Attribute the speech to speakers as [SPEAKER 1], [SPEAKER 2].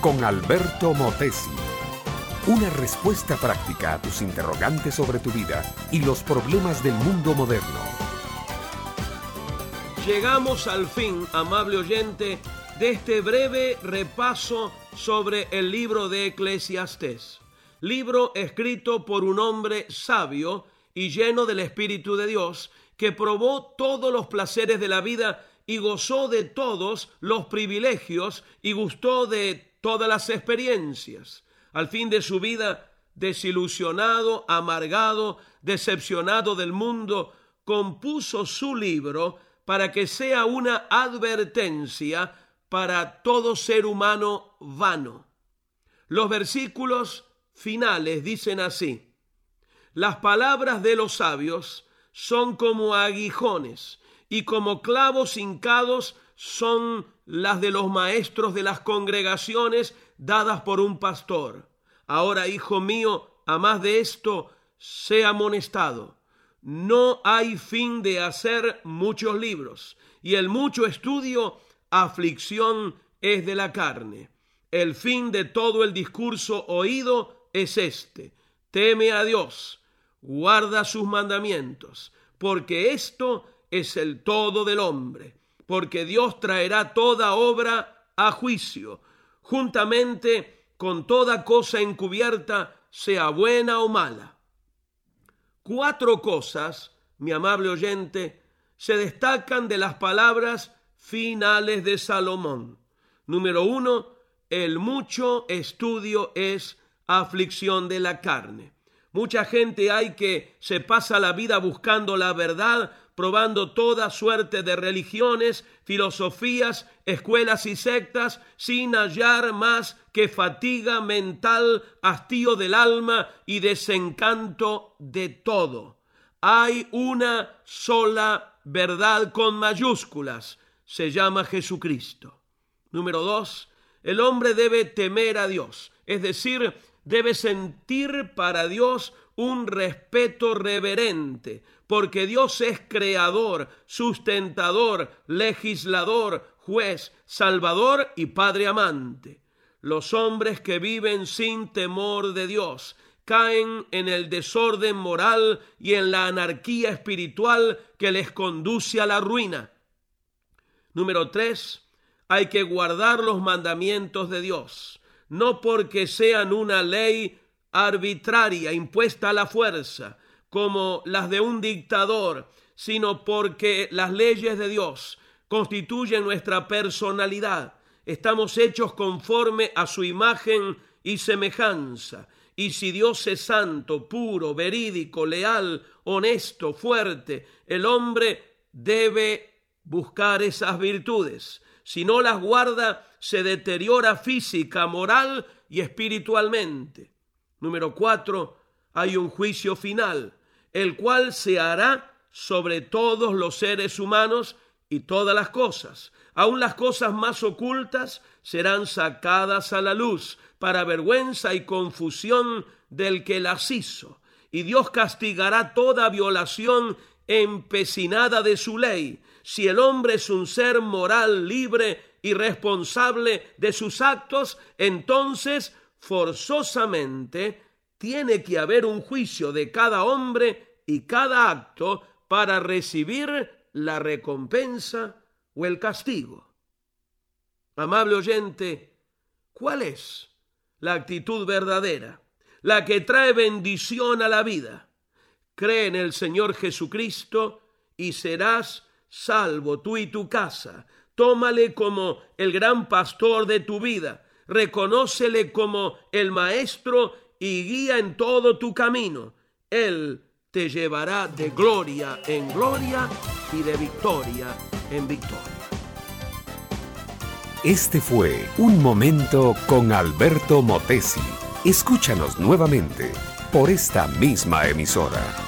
[SPEAKER 1] con Alberto Motesi. Una respuesta práctica a tus interrogantes sobre tu vida y los problemas del mundo moderno.
[SPEAKER 2] Llegamos al fin, amable oyente, de este breve repaso sobre el libro de Eclesiastés. Libro escrito por un hombre sabio y lleno del Espíritu de Dios, que probó todos los placeres de la vida y gozó de todos los privilegios y gustó de todas las experiencias. Al fin de su vida, desilusionado, amargado, decepcionado del mundo, compuso su libro para que sea una advertencia para todo ser humano vano. Los versículos finales dicen así, las palabras de los sabios son como aguijones y como clavos hincados son las de los maestros de las congregaciones dadas por un pastor. Ahora, hijo mío, a más de esto, sea amonestado. No hay fin de hacer muchos libros, y el mucho estudio, aflicción es de la carne. El fin de todo el discurso oído es este. Teme a Dios, guarda sus mandamientos, porque esto es el todo del hombre, porque Dios traerá toda obra a juicio, juntamente con toda cosa encubierta, sea buena o mala. Cuatro cosas, mi amable oyente, se destacan de las palabras finales de Salomón. Número uno, el mucho estudio es aflicción de la carne. Mucha gente hay que se pasa la vida buscando la verdad, probando toda suerte de religiones, filosofías, escuelas y sectas, sin hallar más que fatiga mental, hastío del alma y desencanto de todo. Hay una sola verdad con mayúsculas, se llama Jesucristo. Número dos, el hombre debe temer a Dios, es decir, debe sentir para Dios un respeto reverente, porque Dios es creador, sustentador, legislador, juez, salvador y padre amante. Los hombres que viven sin temor de Dios caen en el desorden moral y en la anarquía espiritual que les conduce a la ruina. Número tres, hay que guardar los mandamientos de Dios no porque sean una ley arbitraria impuesta a la fuerza, como las de un dictador, sino porque las leyes de Dios constituyen nuestra personalidad. Estamos hechos conforme a su imagen y semejanza. Y si Dios es santo, puro, verídico, leal, honesto, fuerte, el hombre debe buscar esas virtudes. Si no las guarda, se deteriora física, moral y espiritualmente. Número cuatro, hay un juicio final, el cual se hará sobre todos los seres humanos y todas las cosas. Aun las cosas más ocultas serán sacadas a la luz para vergüenza y confusión del que las hizo. Y Dios castigará toda violación empecinada de su ley. Si el hombre es un ser moral libre y responsable de sus actos, entonces forzosamente tiene que haber un juicio de cada hombre y cada acto para recibir la recompensa o el castigo. Amable oyente, ¿cuál es la actitud verdadera? La que trae bendición a la vida. Cree en el Señor Jesucristo y serás salvo tú y tu casa. Tómale como el gran pastor de tu vida. Reconócele como el maestro y guía en todo tu camino. Él te llevará de gloria en gloria y de victoria en victoria.
[SPEAKER 1] Este fue Un Momento con Alberto Motesi. Escúchanos nuevamente por esta misma emisora.